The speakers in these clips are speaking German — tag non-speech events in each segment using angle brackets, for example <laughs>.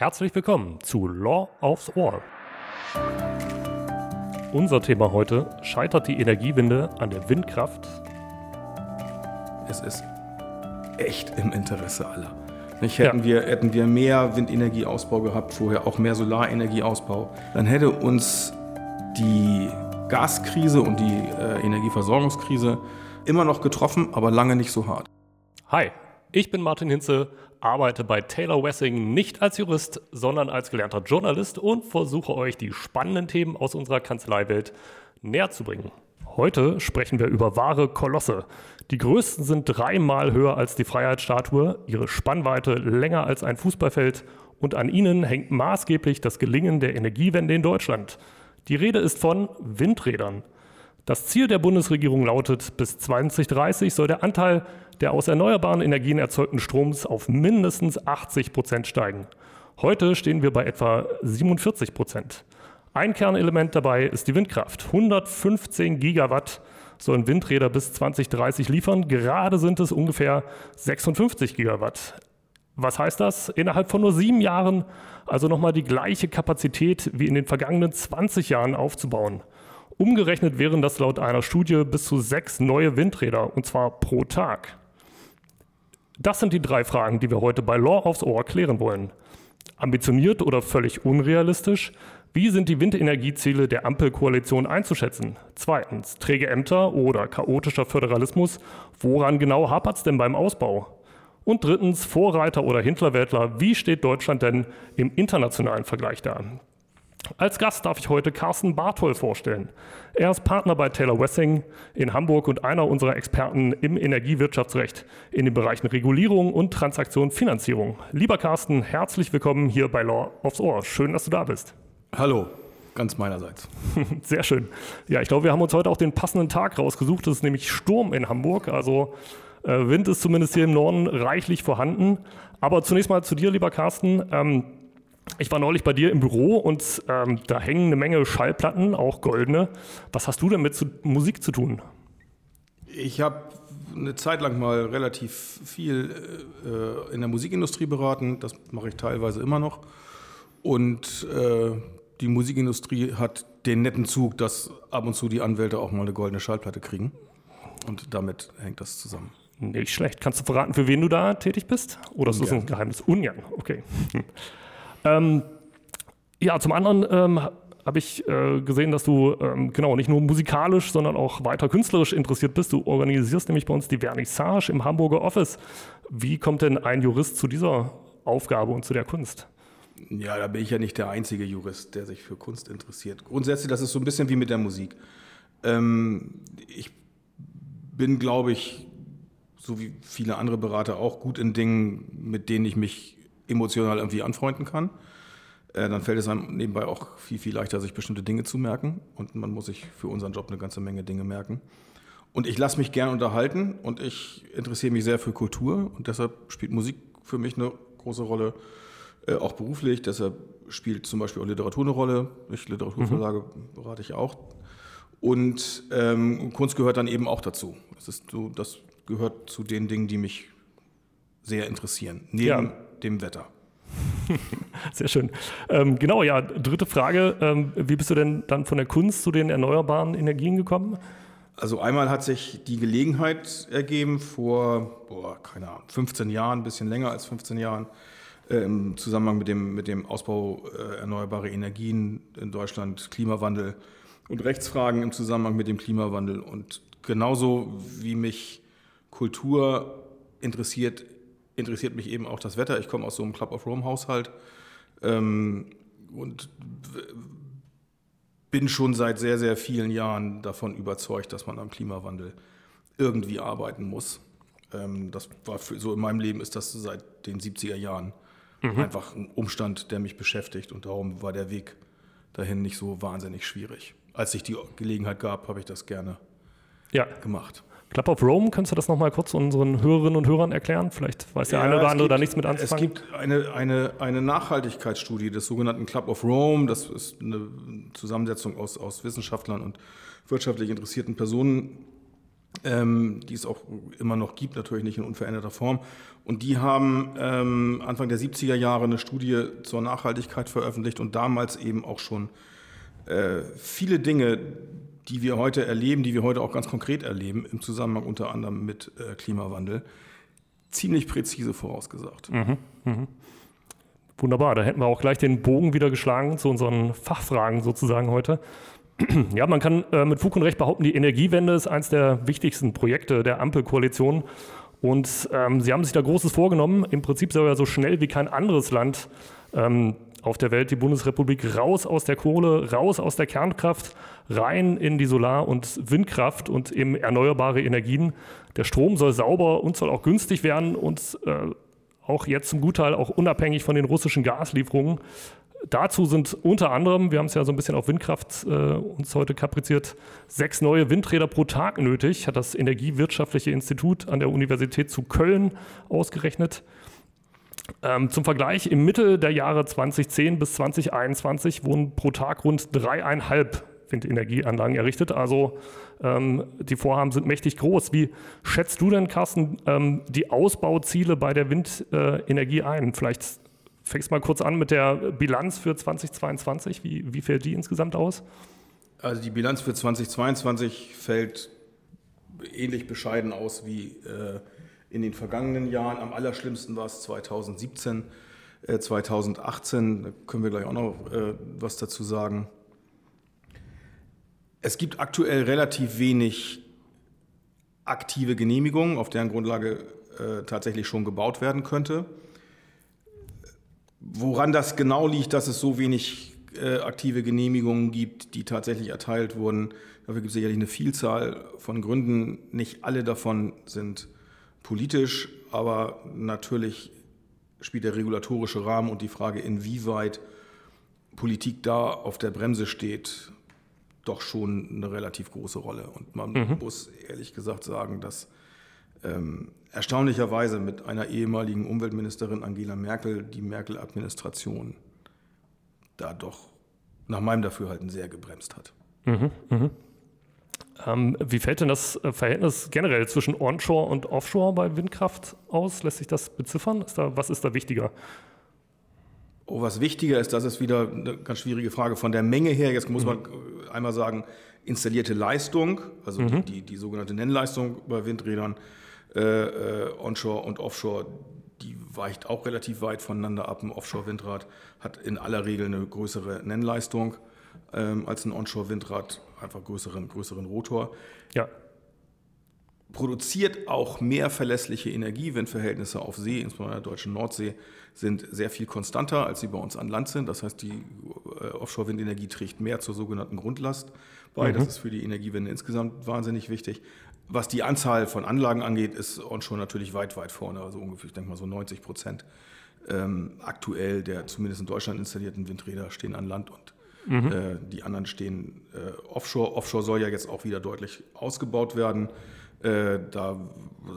Herzlich willkommen zu Law aufs Ohr. Unser Thema heute: Scheitert die Energiewende an der Windkraft? Es ist echt im Interesse aller. Nicht, hätten, ja. wir, hätten wir mehr Windenergieausbau gehabt, vorher auch mehr Solarenergieausbau, dann hätte uns die Gaskrise und die äh, Energieversorgungskrise immer noch getroffen, aber lange nicht so hart. Hi, ich bin Martin Hinze, arbeite bei Taylor Wessing nicht als Jurist, sondern als gelernter Journalist und versuche euch die spannenden Themen aus unserer Kanzleiwelt näher zu bringen. Heute sprechen wir über wahre Kolosse. Die größten sind dreimal höher als die Freiheitsstatue, ihre Spannweite länger als ein Fußballfeld und an ihnen hängt maßgeblich das Gelingen der Energiewende in Deutschland. Die Rede ist von Windrädern. Das Ziel der Bundesregierung lautet, bis 2030 soll der Anteil der aus erneuerbaren Energien erzeugten Stroms auf mindestens 80 Prozent steigen. Heute stehen wir bei etwa 47 Prozent. Ein Kernelement dabei ist die Windkraft. 115 Gigawatt sollen Windräder bis 2030 liefern. Gerade sind es ungefähr 56 Gigawatt. Was heißt das? Innerhalb von nur sieben Jahren also nochmal die gleiche Kapazität wie in den vergangenen 20 Jahren aufzubauen. Umgerechnet wären das laut einer Studie bis zu sechs neue Windräder, und zwar pro Tag. Das sind die drei Fragen, die wir heute bei Law aufs Ohr klären wollen. Ambitioniert oder völlig unrealistisch? Wie sind die Windenergieziele der Ampelkoalition einzuschätzen? Zweitens, träge Ämter oder chaotischer Föderalismus? Woran genau hapert es denn beim Ausbau? Und drittens, Vorreiter oder Hinterwäldler, wie steht Deutschland denn im internationalen Vergleich da? Als Gast darf ich heute Carsten Barthol vorstellen. Er ist Partner bei Taylor Wessing in Hamburg und einer unserer Experten im Energiewirtschaftsrecht in den Bereichen Regulierung und Transaktion Finanzierung. Lieber Carsten, herzlich willkommen hier bei Law aufs Ohr. Schön, dass du da bist. Hallo, ganz meinerseits. <laughs> Sehr schön. Ja, ich glaube, wir haben uns heute auch den passenden Tag rausgesucht. Es ist nämlich Sturm in Hamburg. Also äh, Wind ist zumindest hier im Norden reichlich vorhanden. Aber zunächst mal zu dir, lieber Carsten. Ich war neulich bei dir im Büro und ähm, da hängen eine Menge Schallplatten, auch goldene. Was hast du denn mit zu, Musik zu tun? Ich habe eine Zeit lang mal relativ viel äh, in der Musikindustrie beraten. Das mache ich teilweise immer noch. Und äh, die Musikindustrie hat den netten Zug, dass ab und zu die Anwälte auch mal eine goldene Schallplatte kriegen. Und damit hängt das zusammen. Nicht schlecht. Kannst du verraten, für wen du da tätig bist? Oder ist das ein Geheimnis? Ungern, okay. <laughs> ähm, ja, zum anderen ähm, habe ich äh, gesehen, dass du ähm, genau nicht nur musikalisch, sondern auch weiter künstlerisch interessiert bist. Du organisierst nämlich bei uns die Vernissage im Hamburger Office. Wie kommt denn ein Jurist zu dieser Aufgabe und zu der Kunst? Ja, da bin ich ja nicht der einzige Jurist, der sich für Kunst interessiert. Grundsätzlich, das ist so ein bisschen wie mit der Musik. Ähm, ich bin, glaube ich, so wie viele andere Berater auch, gut in Dingen, mit denen ich mich emotional irgendwie anfreunden kann. Äh, dann fällt es einem nebenbei auch viel, viel leichter, sich bestimmte Dinge zu merken. Und man muss sich für unseren Job eine ganze Menge Dinge merken. Und ich lasse mich gern unterhalten und ich interessiere mich sehr für Kultur und deshalb spielt Musik für mich eine große Rolle. Äh, auch beruflich. Deshalb spielt zum Beispiel auch Literatur eine Rolle. Ich Literaturverlage mhm. berate ich auch. Und ähm, Kunst gehört dann eben auch dazu. Das, ist so, das gehört zu den Dingen, die mich sehr interessieren, neben ja. Dem Wetter. <laughs> Sehr schön. Ähm, genau, ja, dritte Frage. Ähm, wie bist du denn dann von der Kunst zu den erneuerbaren Energien gekommen? Also einmal hat sich die Gelegenheit ergeben vor, boah, keine Ahnung, 15 Jahren, ein bisschen länger als 15 Jahren, äh, im Zusammenhang mit dem, mit dem Ausbau äh, erneuerbarer Energien in Deutschland, Klimawandel und Rechtsfragen im Zusammenhang mit dem Klimawandel. Und genauso wie mich Kultur interessiert, interessiert mich eben auch das Wetter. Ich komme aus so einem Club of Rome Haushalt ähm, und bin schon seit sehr, sehr vielen Jahren davon überzeugt, dass man am Klimawandel irgendwie arbeiten muss. Ähm, das war für, so in meinem Leben ist das seit den 70er Jahren Mhm. Einfach ein Umstand, der mich beschäftigt und darum war der Weg dahin nicht so wahnsinnig schwierig. Als sich die Gelegenheit gab, habe ich das gerne ja. gemacht. Club of Rome, kannst du das nochmal kurz unseren Hörerinnen und Hörern erklären? Vielleicht weiß der ja, eine oder andere gibt, da nichts mit anzufangen. Es gibt eine, eine, eine Nachhaltigkeitsstudie des sogenannten Club of Rome. Das ist eine Zusammensetzung aus, aus Wissenschaftlern und wirtschaftlich interessierten Personen. ähm, die es auch immer noch gibt, natürlich nicht in unveränderter Form. Und die haben ähm, Anfang der 70er Jahre eine Studie zur Nachhaltigkeit veröffentlicht und damals eben auch schon äh, viele Dinge, die wir heute erleben, die wir heute auch ganz konkret erleben, im Zusammenhang unter anderem mit äh, Klimawandel, ziemlich präzise vorausgesagt. Mhm, mh. Wunderbar, da hätten wir auch gleich den Bogen wieder geschlagen zu unseren Fachfragen sozusagen heute. <clears throat> Ja, man kann äh, mit Fug und Recht behaupten, die Energiewende ist eines der wichtigsten Projekte der Ampelkoalition. Und ähm, sie haben sich da Großes vorgenommen. Im Prinzip soll ja so schnell wie kein anderes Land ähm, auf der Welt die Bundesrepublik raus aus der Kohle, raus aus der Kernkraft, rein in die Solar- und Windkraft und eben erneuerbare Energien. Der Strom soll sauber und soll auch günstig werden und äh, auch jetzt zum Gutteil auch unabhängig von den russischen Gaslieferungen. Dazu sind unter anderem, wir haben es ja so ein bisschen auf Windkraft äh, uns heute kapriziert, sechs neue Windräder pro Tag nötig, hat das Energiewirtschaftliche Institut an der Universität zu Köln ausgerechnet. Ähm, zum Vergleich, im Mittel der Jahre 2010 bis 2021 wurden pro Tag rund dreieinhalb Windenergieanlagen errichtet. Also ähm, die Vorhaben sind mächtig groß. Wie schätzt du denn, Carsten, ähm, die Ausbauziele bei der Windenergie ein? Vielleicht fängst du mal kurz an mit der Bilanz für 2022. Wie, wie fällt die insgesamt aus? Also die Bilanz für 2022 fällt ähnlich bescheiden aus wie äh, in den vergangenen Jahren. Am allerschlimmsten war es 2017, äh, 2018. Da können wir gleich auch noch äh, was dazu sagen. Es gibt aktuell relativ wenig aktive Genehmigungen, auf deren Grundlage äh, tatsächlich schon gebaut werden könnte. Woran das genau liegt, dass es so wenig äh, aktive Genehmigungen gibt, die tatsächlich erteilt wurden, dafür gibt es sicherlich eine Vielzahl von Gründen. Nicht alle davon sind politisch, aber natürlich spielt der regulatorische Rahmen und die Frage, inwieweit Politik da auf der Bremse steht, doch schon eine relativ große Rolle. Und man mhm. muss ehrlich gesagt sagen, dass ähm, erstaunlicherweise mit einer ehemaligen Umweltministerin Angela Merkel die Merkel-Administration da doch nach meinem Dafürhalten sehr gebremst hat. Mhm, mh. Ähm, wie fällt denn das äh, Verhältnis generell zwischen Onshore und Offshore bei Windkraft aus? Lässt sich das beziffern? Ist da, was ist da wichtiger? Oh, was wichtiger ist, das ist wieder eine ganz schwierige Frage. Von der Menge her, jetzt muss mhm. man einmal sagen, installierte Leistung, also mhm. die, die, sogenannte Nennleistung bei Windrädern, äh, äh, Onshore und Offshore, die weicht auch relativ weit voneinander ab. Ein Offshore-Windrad hat in aller Regel eine größere Nennleistung ähm, als ein Onshore-Windrad, einfach größeren, größeren Rotor. Ja produziert auch mehr verlässliche Energie, wenn Verhältnisse auf See, insbesondere in der deutschen Nordsee, sind sehr viel konstanter, als sie bei uns an Land sind. Das heißt, die äh, Offshore-Windenergie trägt mehr zur sogenannten Grundlast bei. Mhm. Das ist für die Energiewende insgesamt wahnsinnig wichtig. Was die Anzahl von Anlagen angeht, ist Onshore natürlich weit, weit vorne. Also ungefähr, ich denke mal so 90 Prozent ähm, aktuell der zumindest in Deutschland installierten Windräder stehen an Land und mhm. äh, die anderen stehen äh, offshore. Offshore soll ja jetzt auch wieder deutlich ausgebaut werden. Äh, da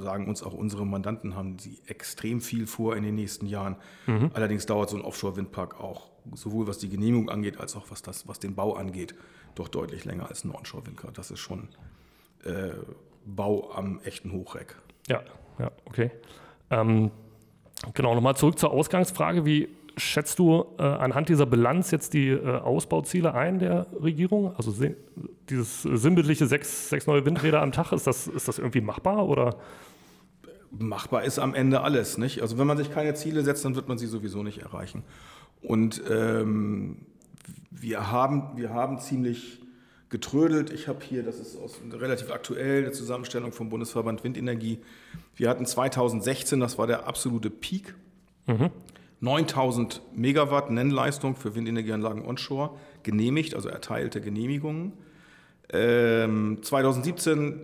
sagen uns auch unsere Mandanten, haben sie extrem viel vor in den nächsten Jahren. Mhm. Allerdings dauert so ein Offshore-Windpark auch, sowohl was die Genehmigung angeht, als auch was, das, was den Bau angeht, doch deutlich länger als ein Onshore-Windpark. Das ist schon äh, Bau am echten Hochreck. Ja, ja, okay. Ähm, genau, nochmal zurück zur Ausgangsfrage. Wie schätzt du äh, anhand dieser Bilanz jetzt die äh, Ausbauziele ein der Regierung? Also dieses sinnbildliche sechs, sechs neue Windräder am Tag, ist das, ist das irgendwie machbar oder? Machbar ist am Ende alles, nicht? Also wenn man sich keine Ziele setzt, dann wird man sie sowieso nicht erreichen. Und ähm, wir, haben, wir haben ziemlich getrödelt. Ich habe hier, das ist aus, relativ aktuell, eine Zusammenstellung vom Bundesverband Windenergie. Wir hatten 2016, das war der absolute Peak. Mhm. 9000 Megawatt Nennleistung für Windenergieanlagen onshore genehmigt, also erteilte Genehmigungen. Ähm, 2017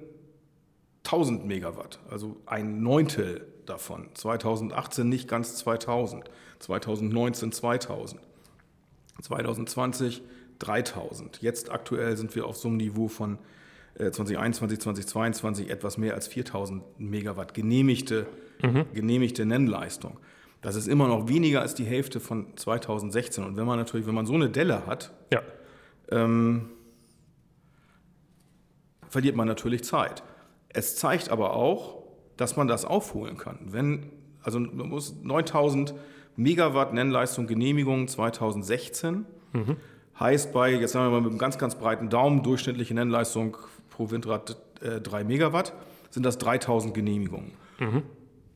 1000 Megawatt, also ein Neuntel davon. 2018 nicht ganz 2000, 2019 2000, 2020 3000. Jetzt aktuell sind wir auf so einem Niveau von 2021, äh, 2022 etwas mehr als 4000 Megawatt genehmigte, mhm. genehmigte Nennleistung. Das ist immer noch weniger als die Hälfte von 2016. Und wenn man natürlich, wenn man so eine Delle hat, ja. ähm, verliert man natürlich Zeit. Es zeigt aber auch, dass man das aufholen kann. Wenn, also man muss 9000 Megawatt Nennleistung Genehmigung 2016 mhm. heißt bei, jetzt sagen wir mal mit einem ganz, ganz breiten Daumen, durchschnittliche Nennleistung pro Windrad äh, 3 Megawatt, sind das 3000 Genehmigungen. Mhm.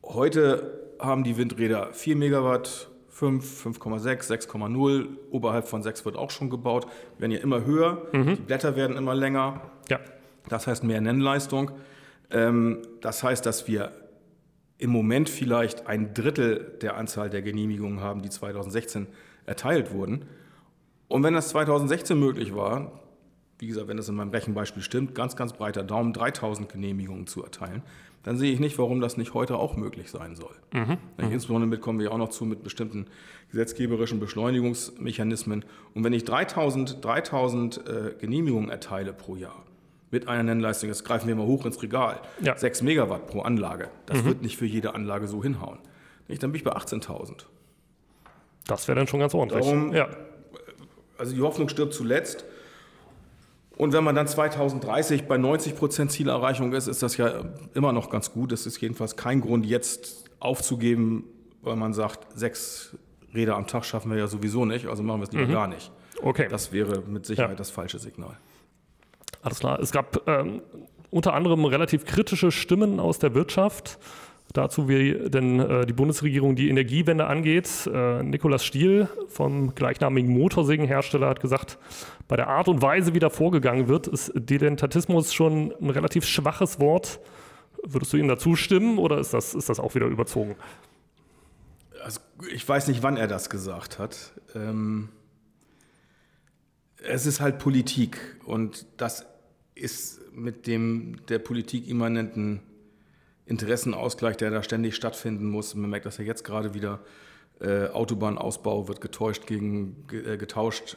Heute haben die Windräder 4 Megawatt, 5, 5,6, 6,0. Oberhalb von 6 wird auch schon gebaut. Werden ja immer höher. Mhm. Die Blätter werden immer länger. Ja. Das heißt mehr Nennleistung. Ähm, das heißt, dass wir im Moment vielleicht ein Drittel der Anzahl der Genehmigungen haben, die 2016 erteilt wurden. Und wenn das 2016 möglich war, wie gesagt, wenn das in meinem Rechenbeispiel stimmt, ganz, ganz breiter Daumen, 3000 Genehmigungen zu erteilen, dann sehe ich nicht, warum das nicht heute auch möglich sein soll. Mhm. Insbesondere mit kommen wir auch noch zu mit bestimmten gesetzgeberischen Beschleunigungsmechanismen. Und wenn ich 3000, 3000 äh, Genehmigungen erteile pro Jahr mit einer Nennleistung, jetzt greifen wir mal hoch ins Regal, ja. 6 Megawatt pro Anlage, das mhm. wird nicht für jede Anlage so hinhauen. Dann bin ich bei 18.000. Das wäre dann schon ganz ordentlich. Darum, ja. Also die Hoffnung stirbt zuletzt. Und wenn man dann 2030 bei 90 Prozent Zielerreichung ist, ist das ja immer noch ganz gut. Das ist jedenfalls kein Grund, jetzt aufzugeben, weil man sagt, sechs Räder am Tag schaffen wir ja sowieso nicht, also machen wir es lieber mhm. gar nicht. Okay. Das wäre mit Sicherheit ja. das falsche Signal. Alles klar. Es gab ähm, unter anderem relativ kritische Stimmen aus der Wirtschaft dazu, wie denn äh, die Bundesregierung die Energiewende angeht. Äh, Nikolaus Stiel vom gleichnamigen Motorsägenhersteller hat gesagt, bei der Art und Weise, wie da vorgegangen wird, ist Dilettantismus schon ein relativ schwaches Wort. Würdest du ihm dazu stimmen oder ist das, ist das auch wieder überzogen? Also ich weiß nicht, wann er das gesagt hat. Ähm, es ist halt Politik und das ist mit dem der Politik immanenten Interessenausgleich, der da ständig stattfinden muss. Man merkt das ja jetzt gerade wieder. Äh, Autobahnausbau wird getäuscht gegen, äh, getauscht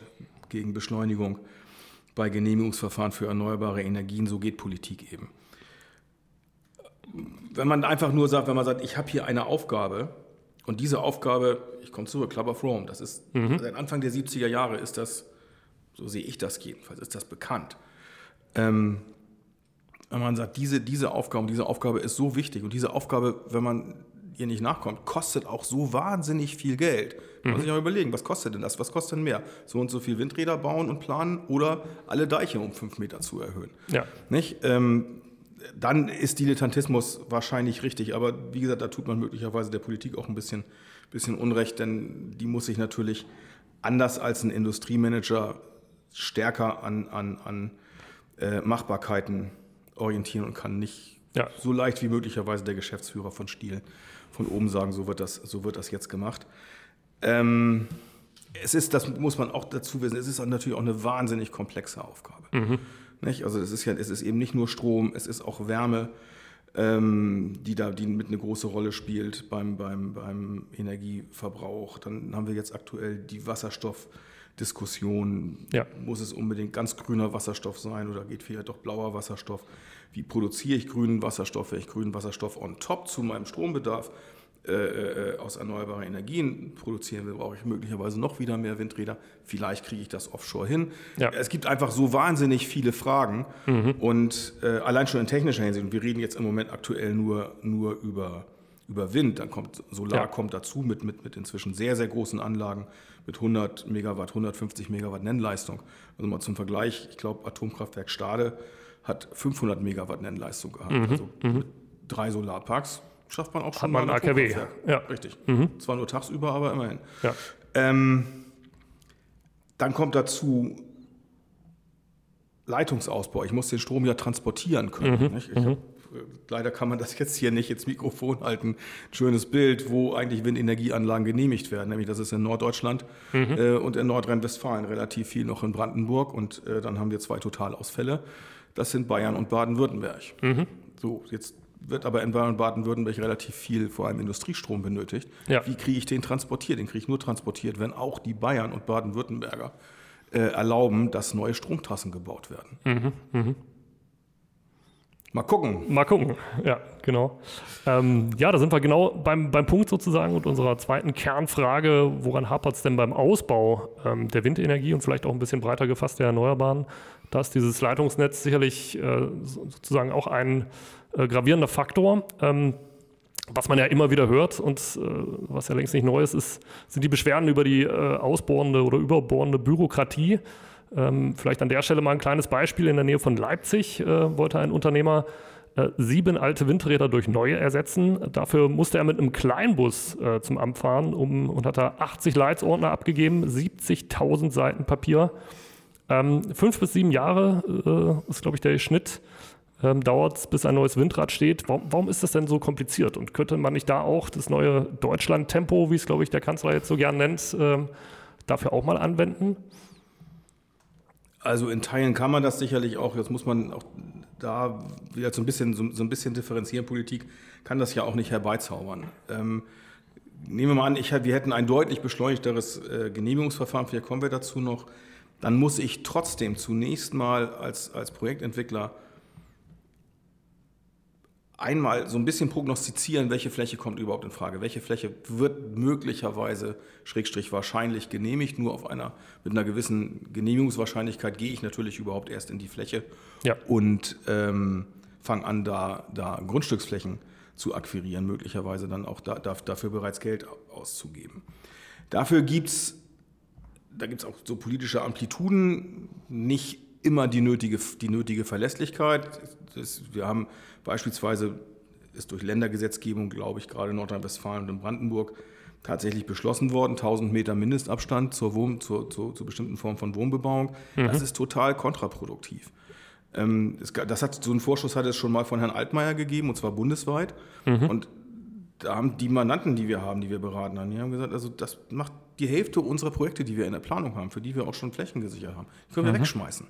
gegen Beschleunigung bei Genehmigungsverfahren für erneuerbare Energien. So geht Politik eben. Wenn man einfach nur sagt, wenn man sagt, ich habe hier eine Aufgabe und diese Aufgabe, ich komme zurück, Club of Rome, das ist mhm. seit Anfang der 70er Jahre ist das, so sehe ich das jedenfalls, ist das bekannt. Ähm, wenn man sagt, diese, diese Aufgabe, diese Aufgabe ist so wichtig und diese Aufgabe, wenn man ihr nicht nachkommt, kostet auch so wahnsinnig viel Geld. Man muss sich auch überlegen, was kostet denn das? Was kostet denn mehr? So und so viel Windräder bauen und planen oder alle Deiche um fünf Meter zu erhöhen. Ja. Nicht? Ähm, dann ist Dilettantismus wahrscheinlich richtig. Aber wie gesagt, da tut man möglicherweise der Politik auch ein bisschen, bisschen Unrecht, denn die muss sich natürlich anders als ein Industriemanager stärker an, an, an äh, Machbarkeiten orientieren und kann nicht ja. so leicht wie möglicherweise der Geschäftsführer von Stiel von oben sagen, so wird das, so wird das jetzt gemacht. Ähm, es ist, das muss man auch dazu wissen, es ist natürlich auch eine wahnsinnig komplexe Aufgabe. Mhm. Nicht? Also es ist ja, es ist eben nicht nur Strom, es ist auch Wärme, ähm, die da die mit eine große Rolle spielt beim, beim, beim Energieverbrauch. Dann haben wir jetzt aktuell die Wasserstoffdiskussion. Ja. Muss es unbedingt ganz grüner Wasserstoff sein oder geht vielleicht doch blauer Wasserstoff? Wie produziere ich grünen Wasserstoff, wenn ich grünen Wasserstoff on top zu meinem Strombedarf äh, äh, aus erneuerbaren Energien produzieren will, brauche ich möglicherweise noch wieder mehr Windräder. Vielleicht kriege ich das offshore hin. Ja. Es gibt einfach so wahnsinnig viele Fragen mhm. und äh, allein schon in technischer Hinsicht, und wir reden jetzt im Moment aktuell nur, nur über, über Wind, dann kommt Solar ja. kommt dazu mit, mit, mit inzwischen sehr, sehr großen Anlagen mit 100 Megawatt, 150 Megawatt Nennleistung. Also mal zum Vergleich, ich glaube Atomkraftwerk Stade hat 500 Megawatt Nennleistung gehabt. Mhm. Also mhm. drei Solarparks schafft man auch schon Hat man ein AKW. Ja. Richtig. Mhm. Zwar nur tagsüber, aber immerhin. Ja. Ähm, dann kommt dazu Leitungsausbau. Ich muss den Strom ja transportieren können. Mhm. Ich mhm. hab, leider kann man das jetzt hier nicht ins Mikrofon halten. Schönes Bild, wo eigentlich Windenergieanlagen genehmigt werden. Nämlich das ist in Norddeutschland mhm. äh, und in Nordrhein-Westfalen relativ viel noch in Brandenburg. Und äh, dann haben wir zwei Totalausfälle. Das sind Bayern und Baden-Württemberg. Mhm. So, jetzt wird aber in Baden-Württemberg relativ viel, vor allem Industriestrom benötigt. Ja. Wie kriege ich den transportiert? Den kriege ich nur transportiert, wenn auch die Bayern und Baden-Württemberger äh, erlauben, dass neue Stromtrassen gebaut werden. Mhm. Mhm. Mal gucken. Mal gucken, ja, genau. Ähm, ja, da sind wir genau beim, beim Punkt sozusagen und unserer zweiten Kernfrage, woran hapert es denn beim Ausbau ähm, der Windenergie und vielleicht auch ein bisschen breiter gefasst der Erneuerbaren? Da ist dieses Leitungsnetz sicherlich äh, sozusagen auch ein äh, gravierender Faktor. Ähm, was man ja immer wieder hört und äh, was ja längst nicht neu ist, ist sind die Beschwerden über die äh, ausbohrende oder überbohrende Bürokratie. Ähm, vielleicht an der Stelle mal ein kleines Beispiel. In der Nähe von Leipzig äh, wollte ein Unternehmer äh, sieben alte Windräder durch neue ersetzen. Dafür musste er mit einem Kleinbus äh, zum Amt fahren um, und hat da 80 Leitsordner abgegeben, 70.000 Seiten Papier. Ähm, fünf bis sieben Jahre ist, glaube ich, der Schnitt ähm, dauert es, bis ein neues Windrad steht. Warum, warum, ist das denn so kompliziert? Und könnte man nicht da auch das neue Deutschland-Tempo, wie es, glaube ich, der Kanzler jetzt so gern nennt, ähm, dafür auch mal anwenden? Also in Teilen kann man das sicherlich auch. Jetzt muss man auch da wieder so ein bisschen, so, so ein bisschen differenzieren. Politik kann das ja auch nicht herbeizaubern. Ähm, nehmen wir mal an, ich, wir hätten ein deutlich beschleunigteres äh, Genehmigungsverfahren, vielleicht kommen wir dazu noch. Dann muss ich trotzdem zunächst mal als, als Projektentwickler einmal so ein bisschen prognostizieren, welche Fläche kommt überhaupt in Frage, welche Fläche wird möglicherweise, Schrägstrich wahrscheinlich genehmigt, nur auf einer, mit einer gewissen Genehmigungswahrscheinlichkeit gehe ich natürlich überhaupt erst in die Fläche ja. und ähm, fange an, da, da Grundstücksflächen zu akquirieren, möglicherweise dann auch da, dafür bereits Geld auszugeben. Dafür gibt es, da gibt es auch so politische Amplituden, nicht immer die nötige, die nötige Verlässlichkeit. Das, wir haben beispielsweise, ist durch Ländergesetzgebung, glaube ich, gerade in Nordrhein-Westfalen und in Brandenburg tatsächlich beschlossen worden, 1000 Meter Mindestabstand zur, Wohn-, zur, zur, zur bestimmten Form von Wohnbebauung. Mhm. Das ist total kontraproduktiv. Ähm, es, das hat, so einen Vorschuss hat es schon mal von Herrn Altmaier gegeben, und zwar bundesweit. Mhm. Und da haben die Mandanten, die wir haben, die wir beraten haben, die haben gesagt, also das macht die Hälfte unserer Projekte, die wir in der Planung haben, für die wir auch schon Flächen gesichert haben, die können wir mhm. wegschmeißen.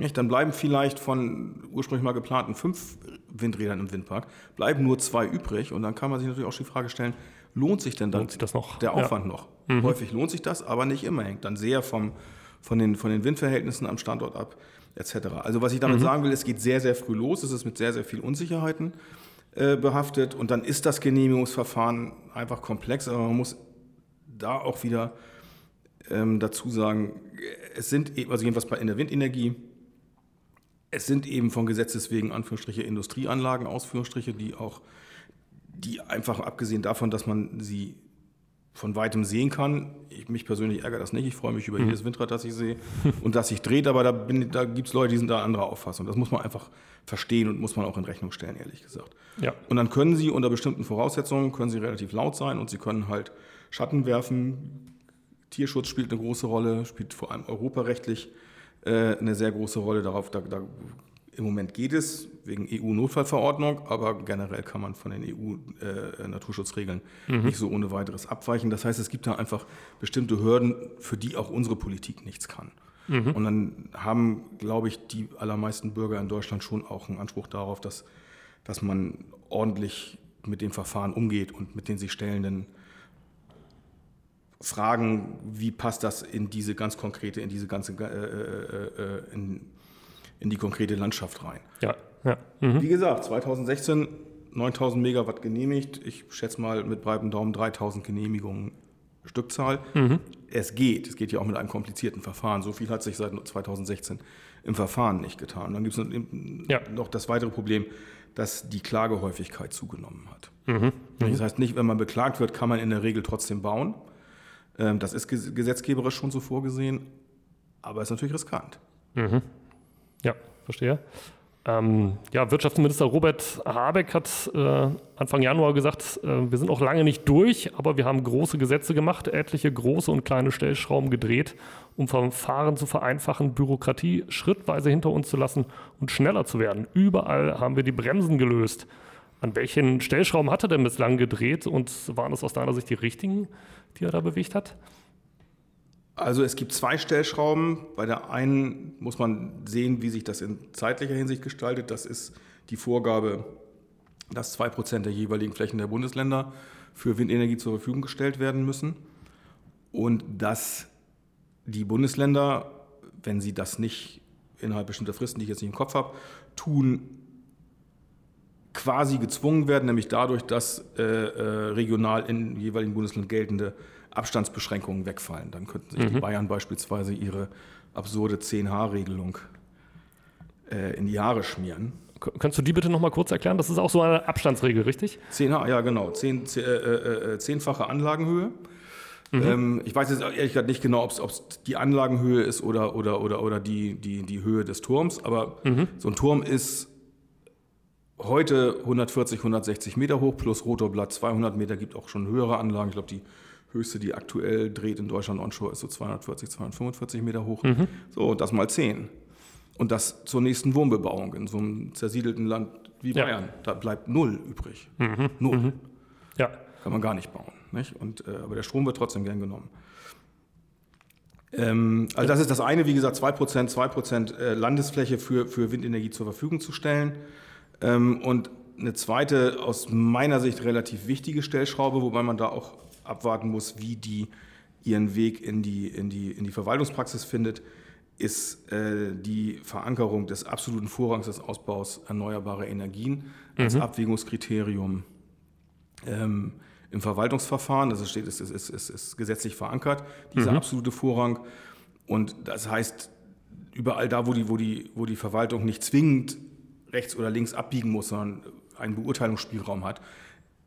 Nicht? Dann bleiben vielleicht von ursprünglich mal geplanten fünf Windrädern im Windpark, bleiben nur zwei übrig. Und dann kann man sich natürlich auch die Frage stellen, lohnt sich denn dann sich der Aufwand ja. noch? Mhm. Häufig lohnt sich das, aber nicht immer. Hängt dann sehr vom, von, den, von den Windverhältnissen am Standort ab, etc. Also was ich damit mhm. sagen will, es geht sehr, sehr früh los. Es ist mit sehr, sehr viel Unsicherheiten äh, behaftet. Und dann ist das Genehmigungsverfahren einfach komplex. Aber man muss da auch wieder ähm, dazu sagen, es sind, e-, also jedenfalls in der Windenergie, es sind eben von Gesetzes wegen Anführungsstriche Industrieanlagen, Ausführungsstriche, die auch, die einfach abgesehen davon, dass man sie von weitem sehen kann. Ich, mich persönlich ärgert das nicht. Ich freue mich über mhm. jedes Windrad, das ich sehe und das sich dreht. Aber da, da gibt es Leute, die sind da anderer Auffassung. Das muss man einfach verstehen und muss man auch in Rechnung stellen, ehrlich gesagt. Ja. Und dann können sie unter bestimmten Voraussetzungen können sie relativ laut sein und sie können halt Schatten werfen. Tierschutz spielt eine große Rolle, spielt vor allem europarechtlich äh, eine sehr große Rolle darauf. Da, da, Im Moment geht es wegen EU-Notfallverordnung, aber generell kann man von den EU-Naturschutzregeln äh, mhm. nicht so ohne weiteres abweichen. Das heißt, es gibt da einfach bestimmte Hürden, für die auch unsere Politik nichts kann. Mhm. Und dann haben, glaube ich, die allermeisten Bürger in Deutschland schon auch einen Anspruch darauf, dass, dass man ordentlich mit dem Verfahren umgeht und mit den sich stellenden fragen, wie passt das in diese ganz konkrete, in diese ganze, äh, äh, äh, in, in, die konkrete Landschaft rein. Ja, ja. Mhm. Wie gesagt, 2016 9000 Megawatt genehmigt. Ich schätze mal mit breitem Daumen 3000 Genehmigungen Stückzahl. Mhm. Es geht. Es geht ja auch mit einem komplizierten Verfahren. So viel hat sich seit 2016 im Verfahren nicht getan. Dann gibt es ja. noch das weitere Problem, dass die Klagehäufigkeit zugenommen hat. Mhm. Das heißt nicht, wenn man beklagt wird, kann man in der Regel trotzdem bauen. Ähm, das ist gesetzgeberisch schon so vorgesehen, aber ist natürlich riskant. Mhm. Ja, verstehe. Ähm, ja, Wirtschaftsminister Robert Habeck hat äh, Anfang Januar gesagt, äh, wir sind noch lange nicht durch, aber wir haben große Gesetze gemacht, etliche große und kleine Stellschrauben gedreht, um Verfahren zu vereinfachen, Bürokratie schrittweise hinter uns zu lassen und schneller zu werden. Überall haben wir die Bremsen gelöst. An welchen Stellschrauben hat er denn bislang gedreht und waren das aus deiner Sicht die richtigen, die er da bewegt hat? Also es gibt zwei Stellschrauben. Bei der einen muss man sehen, wie sich das in zeitlicher Hinsicht gestaltet. Das ist die Vorgabe, dass zwei Prozent der jeweiligen Flächen der Bundesländer für Windenergie zur Verfügung gestellt werden müssen. Und dass die Bundesländer, wenn sie das nicht innerhalb bestimmter Fristen, die ich jetzt nicht im Kopf habe, tun, quasi gezwungen werden, nämlich dadurch, dass äh, äh, regional in jeweiligen Bundesland geltende Abstandsbeschränkungen wegfallen. Dann könnten sich mhm. die Bayern beispielsweise ihre absurde 10H-Regelung äh, in die Haare schmieren. Kannst du die bitte noch mal kurz erklären? Das ist auch so eine Abstandsregel, richtig? 10H, ja genau. Zehn, äh, äh, zehnfache Anlagenhöhe. Mhm. Ähm, ich weiß jetzt ehrlich gesagt nicht genau, ob es die Anlagenhöhe ist oder, oder, oder, oder die, die, die Höhe des Turms, aber mhm. so ein Turm ist heute 140, 160 Meter hoch plus Rotorblatt 200 Meter, gibt auch schon höhere Anlagen. Ich glaube, die höchste, die aktuell dreht in Deutschland onshore, ist so 240, 245 Meter hoch. Mhm. So, das mal 10. Und das zur nächsten Wohnbebauung in so einem zersiedelten Land wie Bayern. Ja. Da bleibt null übrig. Mhm. Null. Mhm. Ja. Kann man gar nicht bauen. Nicht? Und, äh, aber der Strom wird trotzdem gern genommen. Ähm, also das ist das eine, wie gesagt, 2%, 2% äh, Landesfläche für, für Windenergie zur Verfügung zu stellen. Ähm, und eine zweite, aus meiner Sicht relativ wichtige Stellschraube, wobei man da auch abwarten muss, wie die ihren Weg in die, in die, in die Verwaltungspraxis findet, ist äh, die Verankerung des absoluten Vorrangs des Ausbaus erneuerbarer Energien als mhm. Abwägungskriterium ähm, im Verwaltungsverfahren. Das steht, ist, ist, ist, ist gesetzlich verankert, dieser mhm. absolute Vorrang. Und das heißt, überall da, wo die, wo, die, wo die Verwaltung nicht zwingend rechts oder links abbiegen muss, sondern einen Beurteilungsspielraum hat,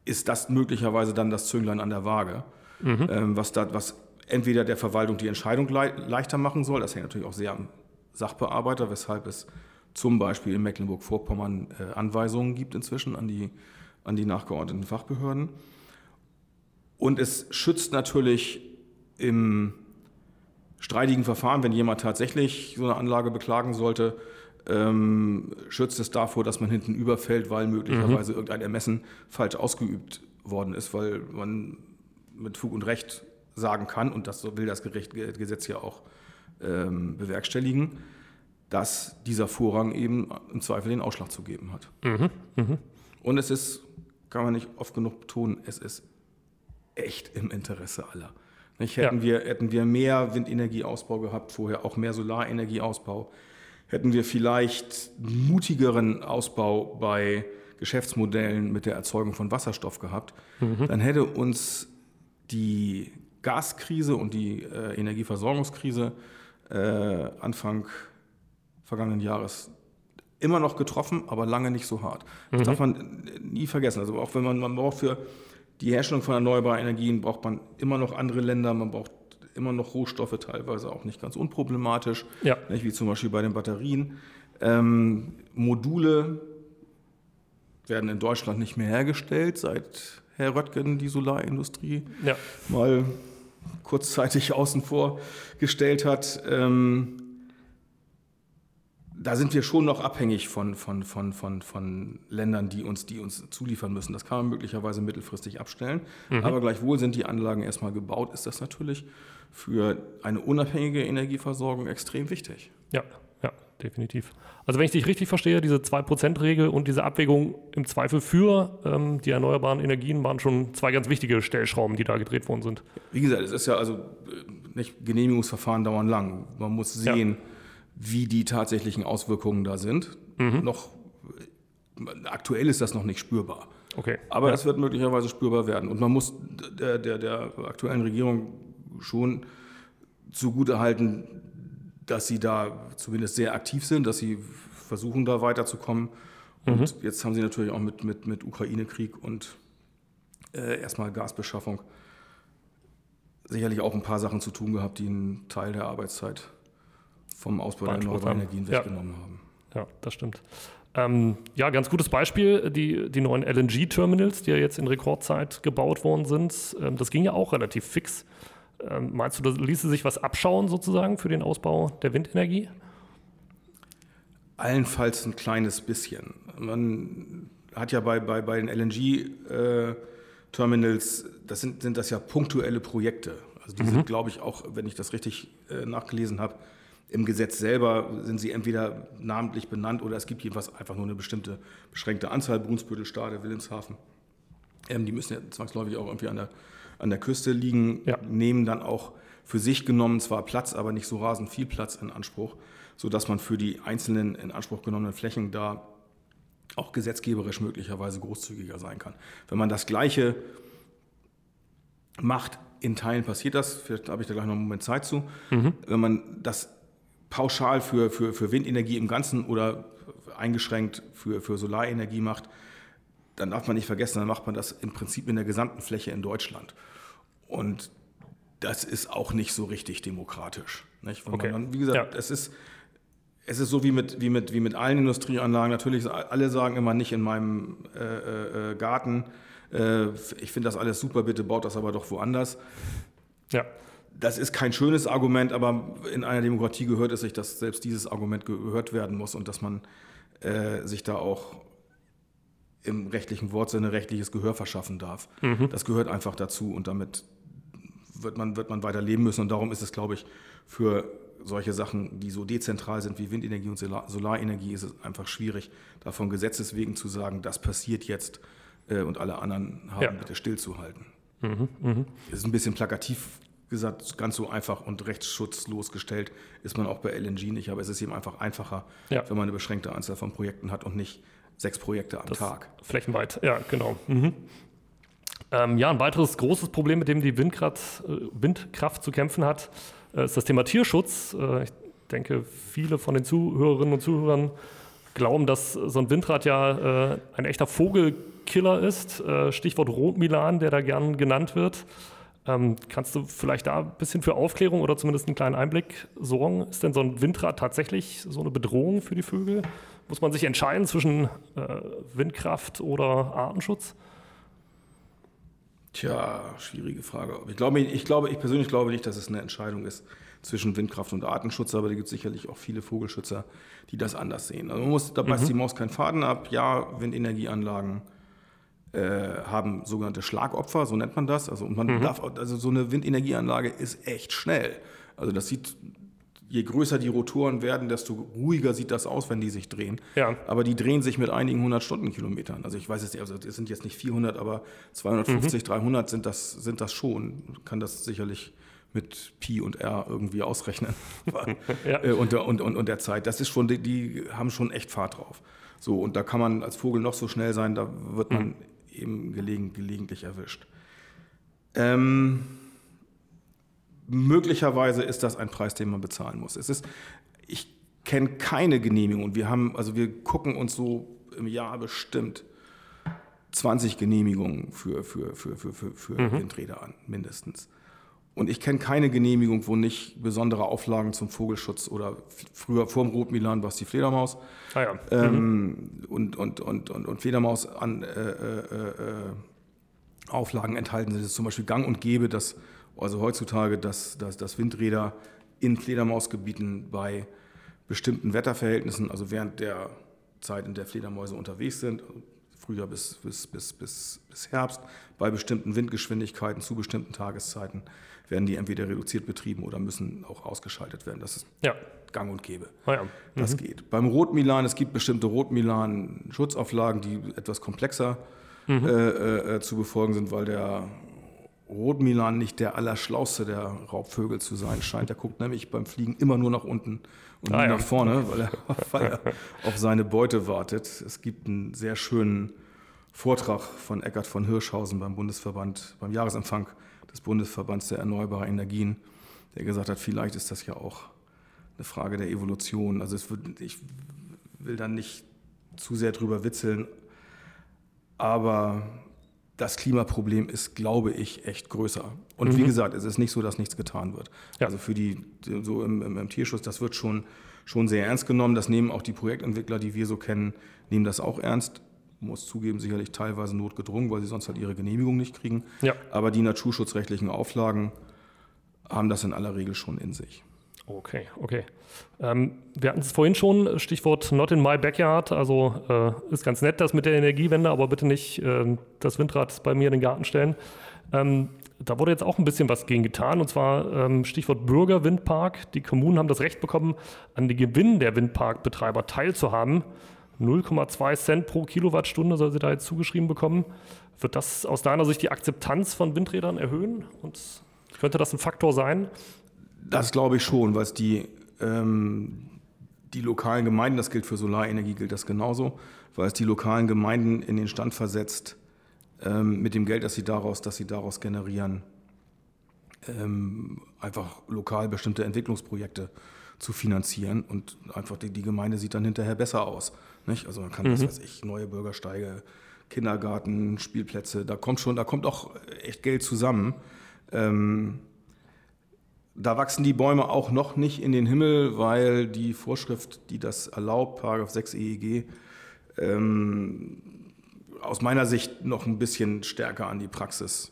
ist das möglicherweise dann das Zünglein an der Waage, mhm. ähm, was, da, was entweder der Verwaltung die Entscheidung le leichter machen soll, das hängt natürlich auch sehr am Sachbearbeiter, weshalb es zum Beispiel in Mecklenburg-Vorpommern äh, Anweisungen gibt inzwischen an die, an die nachgeordneten Fachbehörden. Und es schützt natürlich im streitigen Verfahren, wenn jemand tatsächlich so eine Anlage beklagen sollte, ähm, schützt es davor, dass man hinten überfällt, weil möglicherweise mhm. irgendein Ermessen falsch ausgeübt worden ist, weil man mit Fug und Recht sagen kann, und das will das Gericht, Gesetz ja auch ähm, bewerkstelligen, dass dieser Vorrang eben im Zweifel den Ausschlag zu geben hat. Mhm. Mhm. Und es ist, kann man nicht oft genug betonen, es ist echt im Interesse aller. Nicht? Hätten, ja. wir, hätten wir mehr Windenergieausbau gehabt, vorher auch mehr Solarenergieausbau, hätten wir vielleicht mutigeren Ausbau bei Geschäftsmodellen mit der Erzeugung von Wasserstoff gehabt, mhm. dann hätte uns die Gaskrise und die äh, Energieversorgungskrise äh, Anfang vergangenen Jahres immer noch getroffen, aber lange nicht so hart. Das mhm. darf man nie vergessen. Also auch wenn man, man braucht für die Herstellung von erneuerbaren Energien braucht man immer noch andere Länder, man braucht immer noch Rohstoffe, teilweise auch nicht ganz unproblematisch, ja. wie zum Beispiel bei den Batterien. Ähm, Module werden in Deutschland nicht mehr hergestellt, seit Herr Röttgen die Solarindustrie ja. mal kurzzeitig außen vor gestellt hat. Ähm, da sind wir schon noch abhängig von, von, von, von, von Ländern, die uns, die uns zuliefern müssen. Das kann man möglicherweise mittelfristig abstellen. Mhm. Aber gleichwohl sind die Anlagen erstmal gebaut, ist das natürlich für eine unabhängige Energieversorgung extrem wichtig. Ja, ja, definitiv. Also wenn ich dich richtig verstehe, diese 2%-Regel und diese Abwägung im Zweifel für ähm, die erneuerbaren Energien waren schon zwei ganz wichtige Stellschrauben, die da gedreht worden sind. Wie gesagt, es ist ja also nicht, Genehmigungsverfahren dauern lang. Man muss sehen, ja. wie die tatsächlichen Auswirkungen da sind. Mhm. Noch aktuell ist das noch nicht spürbar. Okay. Aber es wird möglicherweise spürbar werden. Und man muss der, der, der aktuellen Regierung schon zugutehalten, dass sie da zumindest sehr aktiv sind, dass sie versuchen, da weiterzukommen. Und mhm. jetzt haben sie natürlich auch mit, mit, mit Ukraine-Krieg und äh, erstmal Gasbeschaffung sicherlich auch ein paar Sachen zu tun gehabt, die einen Teil der Arbeitszeit vom Ausbau der erneuerbaren Energien weggenommen ja. haben. Ja, das stimmt. Ähm, ja, ganz gutes Beispiel, die, die neuen LNG-Terminals, die ja jetzt in Rekordzeit gebaut worden sind. Ähm, das ging ja auch relativ fix. Ähm, meinst du, da ließe sich was abschauen sozusagen für den Ausbau der Windenergie? Allenfalls ein kleines bisschen. Man hat ja bei, bei, bei den LNG-Terminals, äh, das sind, sind das ja punktuelle Projekte. Also die mhm. sind, glaube ich, auch, wenn ich das richtig äh, nachgelesen habe, im Gesetz selber sind sie entweder namentlich benannt oder es gibt jedenfalls einfach nur eine bestimmte beschränkte Anzahl, Brunsbüttel, Stade, Wilhelmshaven. Ähm, die müssen ja zwangsläufig auch irgendwie an der an der Küste liegen, ja. nehmen dann auch für sich genommen zwar Platz, aber nicht so rasend viel Platz in Anspruch, sodass man für die einzelnen in Anspruch genommenen Flächen da auch gesetzgeberisch möglicherweise großzügiger sein kann. Wenn man das Gleiche macht, in Teilen passiert das, vielleicht habe ich da gleich noch einen Moment Zeit zu, mhm. wenn man das pauschal für, für, für Windenergie im Ganzen oder eingeschränkt für, für Solarenergie macht, dann darf man nicht vergessen, dann macht man das im Prinzip in der gesamten Fläche in Deutschland. Und das ist auch nicht so richtig demokratisch. Okay. Dann, wie gesagt, ja. es ist es ist so wie mit, wie mit, wie mit allen Industrieanlagen. Natürlich, alle sagen immer nicht in meinem äh, äh, äh, Garten. Äh, ich finde das alles super, bitte baut das aber doch woanders. Ja. Das ist kein schönes Argument, aber in einer Demokratie gehört es sich, dass selbst dieses Argument gehört werden muss und dass man äh, sich da auch im rechtlichen Wortsinne rechtliches Gehör verschaffen darf. Mhm. Das gehört einfach dazu und damit wird man, wird man weiter leben müssen. Und darum ist es, glaube ich, für solche Sachen, die so dezentral sind wie Windenergie und Solarenergie, ist es einfach schwierig, davon Gesetzes wegen zu sagen, das passiert jetzt äh, und alle anderen haben ja. bitte stillzuhalten. Mhm, mh. Das ist ein bisschen plakativ gesagt, ganz so einfach und rechtsschutzlos gestellt ist man auch bei LNG nicht, aber es ist eben einfach einfacher, ja. wenn man eine beschränkte Anzahl von Projekten hat und nicht sechs Projekte am das Tag. Flächenweit, ja, genau. Mhm. Ähm, ja, ein weiteres großes Problem, mit dem die Windkraft, äh, Windkraft zu kämpfen hat, äh, ist das Thema Tierschutz. Äh, ich denke, viele von den Zuhörerinnen und Zuhörern glauben, dass so ein Windrad ja ein echter Vogelkiller ist. Stichwort Rotmilan, der da gern genannt wird. Ähm, kannst du vielleicht da ein bisschen für Aufklärung oder zumindest einen kleinen Einblick sorgen? Ist denn so ein Windrad tatsächlich so eine Bedrohung für die Vögel? Muss man sich entscheiden zwischen Windkraft oder Artenschutz? Tja, schwierige Frage. Ich glaube, ich glaube, ich persönlich glaube nicht, dass es eine Entscheidung ist zwischen Windkraft und Artenschutz, aber da gibt es sicherlich auch viele Vogelschützer, die das anders sehen. Also man muss, da beißt mhm. die Maus keinen Faden ab. Ja, Windenergieanlagen äh, haben sogenannte Schlagopfer, so nennt man das. Also man mhm. darf, also so eine Windenergieanlage ist echt schnell. Also das sieht je größer die Rotoren werden, desto ruhiger sieht das aus, wenn die sich drehen. Ja. Aber die drehen sich mit einigen hundert Stundenkilometern. Also ich weiß es nicht, also es sind jetzt nicht 400, aber 250, mhm. 300 sind das, sind das schon. Man kann das sicherlich mit Pi und R irgendwie ausrechnen. <laughs> ja. Äh, und, der, und, und, und der Zeit. Das ist schon, die, die, haben schon echt Fahrt drauf. So, und da kann man als Vogel noch so schnell sein, da wird man mhm. eben gelegen, gelegentlich erwischt. Ähm, möglicherweise ist das ein Preis, den man bezahlen muss. Es ist, ich kenne keine Genehmigung. Wir haben, also wir gucken uns so im Jahr bestimmt 20 Genehmigungen für, für, für, für, für, für mhm. Windräder an, mindestens. Und ich kenne keine Genehmigung, wo nicht besondere Auflagen zum Vogelschutz oder früher vorm Rotmilan war es die Fledermaus ah ja. ähm, mhm. und, und, und, und, und Fledermaus an äh, äh, äh, Auflagen enthalten sind. Es ist zum Beispiel gang und gäbe, dass also heutzutage, dass, dass, dass Windräder in Fledermausgebieten bei bestimmten Wetterverhältnissen, also während der Zeit, in der Fledermäuse unterwegs sind, Frühjahr bis, bis, bis, bis, bis Herbst, bei bestimmten Windgeschwindigkeiten zu bestimmten Tageszeiten, werden die entweder reduziert betrieben oder müssen auch ausgeschaltet werden. Das ist ja. gang und gäbe. Ah ja. mhm. Das geht. Beim Rotmilan, es gibt bestimmte Rotmilan-Schutzauflagen, die etwas komplexer mhm. äh, äh, zu befolgen sind, weil der Rotmilan nicht der allerschlauste der Raubvögel zu sein scheint. Er guckt nämlich beim Fliegen immer nur nach unten und ah, nie ja. nach vorne, weil er, <laughs> weil er auf seine Beute wartet. Es gibt einen sehr schönen Vortrag von Eckart von Hirschhausen beim Bundesverband, beim Jahresempfang des Bundesverbands der erneuerbaren Energien, der gesagt hat, vielleicht ist das ja auch eine Frage der Evolution. Also wird, ich will dann nicht zu sehr drüber witzeln, aber das Klimaproblem ist, glaube ich, echt größer. Und mhm. wie gesagt, es ist nicht so, dass nichts getan wird. Ja. Also für die, so im, im, im, Tierschutz, das wird schon, schon sehr ernst genommen. Das nehmen auch die Projektentwickler, die wir so kennen, nehmen das auch ernst. Muss zugeben, sicherlich teilweise notgedrungen, weil sie sonst halt ihre Genehmigung nicht kriegen. Ja. Aber die naturschutzrechtlichen Auflagen haben das in aller Regel schon in sich. Okay, okay. Ähm, wir hatten es vorhin schon, Stichwort Not in my backyard. Also äh, ist ganz nett, das mit der Energiewende, aber bitte nicht äh, das Windrad bei mir in den Garten stellen. Ähm, da wurde jetzt auch ein bisschen was gegen getan, und zwar ähm, Stichwort Bürgerwindpark. Die Kommunen haben das Recht bekommen, an den Gewinn der Windparkbetreiber teilzuhaben. 0,2 Cent pro Kilowattstunde soll sie da jetzt zugeschrieben bekommen. Wird das aus deiner Sicht die Akzeptanz von Windrädern erhöhen? Und könnte das ein Faktor sein? Das glaube ich schon, weil es die, ähm, die lokalen Gemeinden, das gilt für Solarenergie, gilt das genauso, weil es die lokalen Gemeinden in den Stand versetzt, ähm, mit dem Geld, das sie daraus, das sie daraus generieren, ähm, einfach lokal bestimmte Entwicklungsprojekte zu finanzieren und einfach die, die Gemeinde sieht dann hinterher besser aus. Nicht? Also man kann, mhm. was weiß ich, neue Bürgersteige, Kindergarten, Spielplätze, da kommt schon, da kommt auch echt Geld zusammen. Ähm, da wachsen die Bäume auch noch nicht in den Himmel, weil die Vorschrift, die das erlaubt, Paragraph 6 EEG, ähm, aus meiner Sicht noch ein bisschen stärker an die Praxis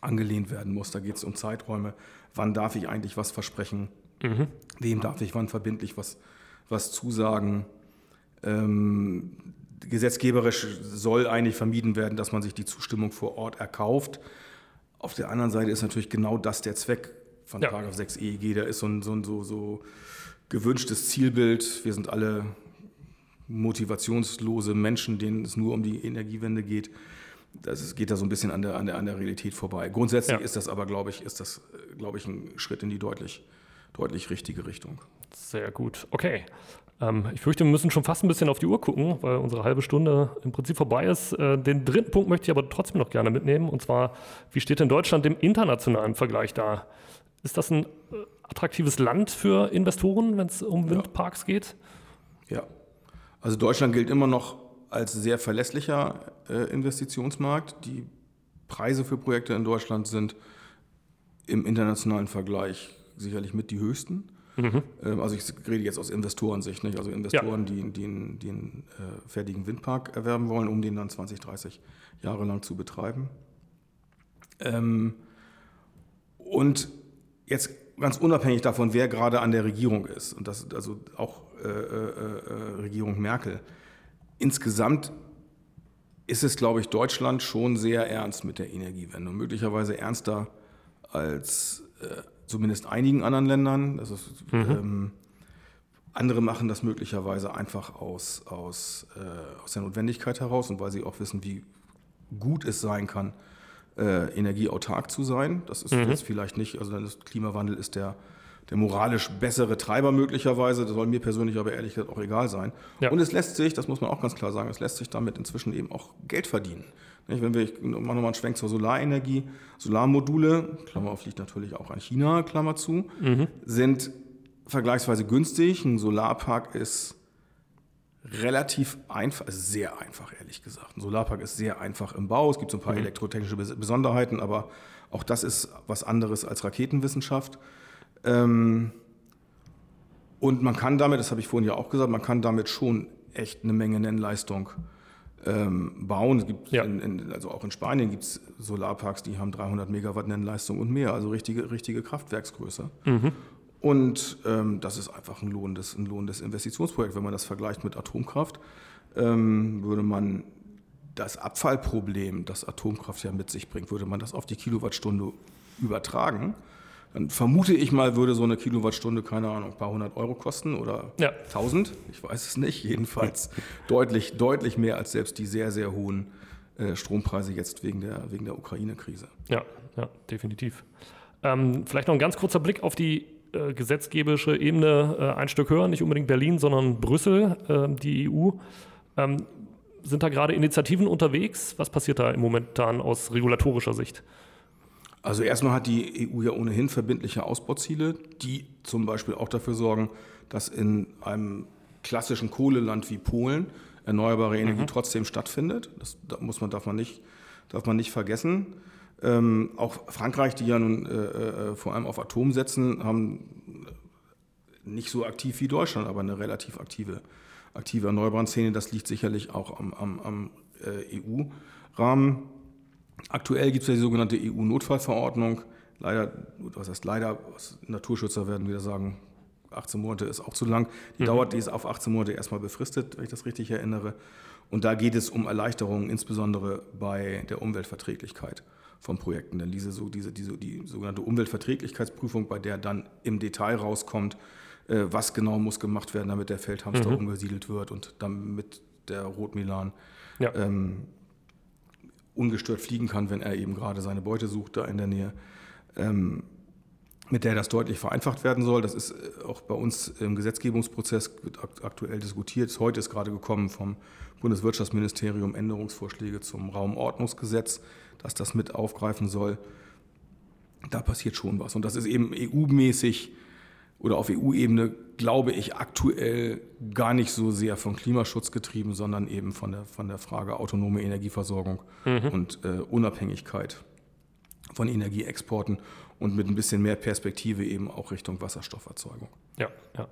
angelehnt werden muss. Da geht es um Zeiträume. Wann darf ich eigentlich was versprechen? Mhm. Wem darf ich wann verbindlich was, was zusagen? Ähm, gesetzgeberisch soll eigentlich vermieden werden, dass man sich die Zustimmung vor Ort erkauft. Auf der anderen Seite ist natürlich genau das der Zweck von ja. Paragraph 6 EEG. Da ist so ein, so, ein, so, so gewünschtes Zielbild. Wir sind alle motivationslose Menschen, denen es nur um die Energiewende geht. Das geht da so ein bisschen an der, an der, an der Realität vorbei. Grundsätzlich ja. ist das aber, glaube ich, ist das, glaube ich, ein Schritt in die deutlich, deutlich richtige Richtung. Sehr gut. Okay. Ähm, ich fürchte, wir müssen schon fast ein bisschen auf die Uhr gucken, weil unsere halbe Stunde im Prinzip vorbei ist. Äh, den dritten Punkt möchte ich aber trotzdem noch gerne mitnehmen. Und zwar, wie steht denn Deutschland im internationalen Vergleich da? Ist das ein attraktives Land für Investoren, wenn es um Windparks ja. geht? Ja. Also Deutschland gilt immer noch als sehr verlässlicher äh, Investitionsmarkt. Die Preise für Projekte in Deutschland sind im internationalen Vergleich sicherlich mit die höchsten. Mhm. Ähm, also ich rede jetzt aus Investorensicht, nicht? also Investoren, ja. die, die, einen, die einen äh, fertigen Windpark erwerben wollen, um den dann 20, 30 Jahre lang zu betreiben. Ähm, und jetzt ganz unabhängig davon, wer gerade an der Regierung ist, und das also auch äh, äh, äh, Regierung Merkel, insgesamt ist es, glaube ich, Deutschland schon sehr ernst mit der Energiewende und möglicherweise ernster als äh, zumindest einigen anderen Ländern. Ist, mhm. ähm, andere machen das möglicherweise einfach aus, aus, äh, aus der Notwendigkeit heraus und weil sie auch wissen, wie gut es sein kann, äh, energieautark zu sein. Das ist mhm. jetzt vielleicht nicht, also der Klimawandel ist der, der moralisch bessere Treiber möglicherweise. Das soll mir persönlich aber ehrlich gesagt auch egal sein. Ja. Und es lässt sich, das muss man auch ganz klar sagen, es lässt sich damit inzwischen eben auch Geld verdienen. Wenn wir, ich mache nochmal einen Schwenk zur Solarenergie, Solarmodule, Klammer auf liegt natürlich auch an China, Klammer zu, mhm. sind vergleichsweise günstig. Ein Solarpark ist relativ einfach, also sehr einfach, ehrlich gesagt. Ein Solarpark ist sehr einfach im Bau. Es gibt so ein paar mhm. elektrotechnische Besonderheiten, aber auch das ist was anderes als Raketenwissenschaft. Ähm, und man kann damit, das habe ich vorhin ja auch gesagt, man kann damit schon echt eine Menge Nennleistung ähm, bauen. Es gibt ja. in, in, also auch in Spanien gibt es Solarparks, die haben 300 Megawatt Nennleistung und mehr, also richtige, richtige Kraftwerksgröße. Mhm. Und ähm, das ist einfach ein lohnendes, ein lohnendes Investitionsprojekt. Wenn man das vergleicht mit Atomkraft, ähm, würde man das Abfallproblem, das Atomkraft ja mit sich bringt, würde man das auf die Kilowattstunde übertragen, dann vermute ich mal, würde so eine Kilowattstunde, keine Ahnung, ein paar hundert Euro kosten oder ja. tausend, ich weiß es nicht, jedenfalls deutlich, deutlich mehr als selbst die sehr, sehr hohen äh, Strompreise jetzt wegen der, wegen der Ukraine-Krise. Ja, ja, definitiv. Ähm, vielleicht noch ein ganz kurzer Blick auf die äh, gesetzgeberische Ebene äh, ein Stück höher, nicht unbedingt Berlin, sondern Brüssel, äh, die EU. Ähm, sind da gerade Initiativen unterwegs? Was passiert da im momentan aus regulatorischer Sicht? Also erstmal hat die EU ja ohnehin verbindliche Ausbauziele, die zum Beispiel auch dafür sorgen, dass in einem klassischen Kohleland wie Polen erneuerbare Energie mhm. trotzdem stattfindet. Das muss man, darf, man nicht, darf man nicht vergessen. Ähm, auch Frankreich, die ja nun äh, äh, vor allem auf Atom setzen, haben nicht so aktiv wie Deutschland, aber eine relativ aktive, aktive erneuerbaren Szene. Das liegt sicherlich auch am, am, am äh, EU-Rahmen. Aktuell gibt es ja die sogenannte EU-Notfallverordnung. Leider, was heißt leider, Naturschützer werden wieder sagen, 18 Monate ist auch zu lang. Die mhm. dauert, die ist auf 18 Monate erstmal befristet, wenn ich das richtig erinnere. Und da geht es um Erleichterungen, insbesondere bei der Umweltverträglichkeit von Projekten. Denn diese, so, diese, diese, die sogenannte Umweltverträglichkeitsprüfung, bei der dann im Detail rauskommt, äh, was genau muss gemacht werden, damit der Feldhamster mhm. umgesiedelt wird und damit der Rotmilan ja. ähm, ungestört fliegen kann, wenn er eben gerade seine Beute sucht da in der Nähe. Ähm, mit der das deutlich vereinfacht werden soll. Das ist äh, auch bei uns im Gesetzgebungsprozess wird aktuell diskutiert. Heute ist gerade gekommen vom Bundeswirtschaftsministerium Änderungsvorschläge zum Raumordnungsgesetz, dass das mit aufgreifen soll. Da passiert schon was. Und das ist eben EU-mäßig oder auf EU-Ebene, glaube ich, aktuell gar nicht so sehr vom Klimaschutz getrieben, sondern eben von der, von der Frage autonome Energieversorgung mhm. und äh, Unabhängigkeit von Energieexporten und mit ein bisschen mehr Perspektive eben auch Richtung Wasserstofferzeugung. Ja, ja.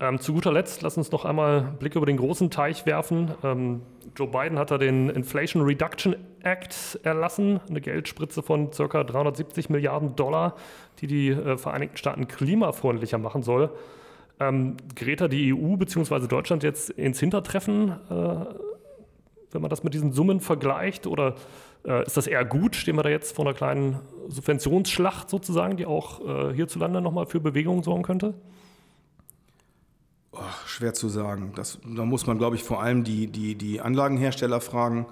Ähm, zu guter Letzt, lass uns noch einmal einen Blick über den großen Teich werfen. Ähm, Joe Biden hat da den Inflation Reduction Act erlassen, eine Geldspritze von ca. 370 Milliarden Dollar, die die äh, Vereinigten Staaten klimafreundlicher machen soll. Ähm, gerät da die EU bzw. Deutschland jetzt ins Hintertreffen, äh, wenn man das mit diesen Summen vergleicht? Oder äh, ist das eher gut? Stehen wir da jetzt vor einer kleinen Subventionsschlacht sozusagen, die auch äh, hierzulande nochmal für Bewegung sorgen könnte? Oh, schwer zu sagen. Das, da muss man, glaube ich, vor allem die, die, die Anlagenhersteller fragen.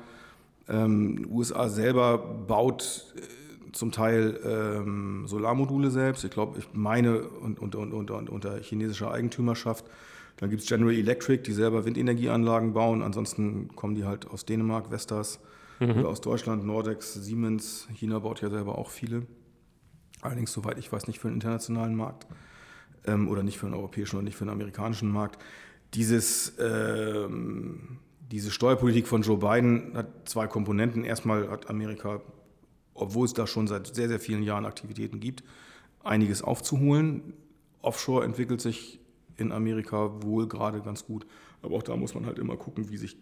Ähm, USA selber baut äh, zum Teil ähm, Solarmodule selbst. Ich glaube, ich meine, und, und, und, und, unter chinesischer Eigentümerschaft. Dann gibt es General Electric, die selber Windenergieanlagen bauen. Ansonsten kommen die halt aus Dänemark, Vestas mhm. oder aus Deutschland, Nordex, Siemens. China baut ja selber auch viele. Allerdings, soweit ich weiß, nicht für den internationalen Markt ähm, oder nicht für den europäischen oder nicht für den amerikanischen Markt. Dieses, ähm, diese Steuerpolitik von Joe Biden hat zwei Komponenten. Erstmal hat Amerika, obwohl es da schon seit sehr, sehr vielen Jahren Aktivitäten gibt, einiges aufzuholen. Offshore entwickelt sich in Amerika wohl gerade ganz gut. Aber auch da muss man halt immer gucken, wie sich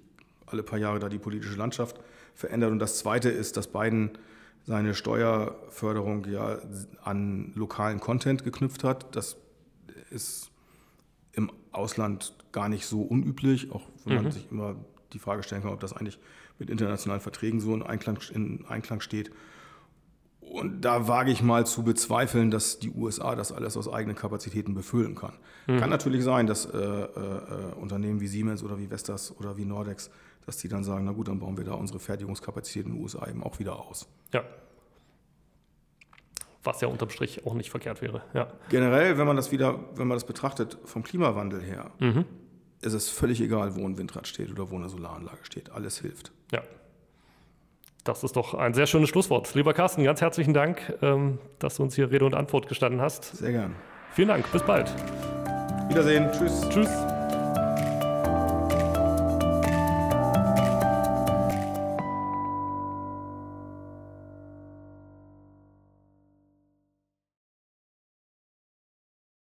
alle paar Jahre da die politische Landschaft verändert. Und das Zweite ist, dass Biden seine Steuerförderung ja an lokalen Content geknüpft hat. Das ist im Ausland gar nicht so unüblich, auch wenn mhm. man sich immer die Frage stellen kann, ob das eigentlich mit internationalen Verträgen so in Einklang, in Einklang steht. Und da wage ich mal zu bezweifeln, dass die USA das alles aus eigenen Kapazitäten befüllen kann. Mhm. Kann natürlich sein, dass äh, äh, Unternehmen wie Siemens oder wie Vestas oder wie Nordex dass die dann sagen, na gut, dann bauen wir da unsere Fertigungskapazität in den USA eben auch wieder aus. Ja. Was ja unterm Strich auch nicht verkehrt wäre. Ja. Generell, wenn man das wieder, wenn man das betrachtet vom Klimawandel her, mhm. ist es völlig egal, wo ein Windrad steht oder wo eine Solaranlage steht. Alles hilft. Ja. Das ist doch ein sehr schönes Schlusswort. Lieber Carsten, ganz herzlichen Dank, ähm, dass du uns hier Rede und Antwort gestanden hast. Sehr gern. Vielen Dank. Bis bald. Wiedersehen. Tschüss. Tschüss.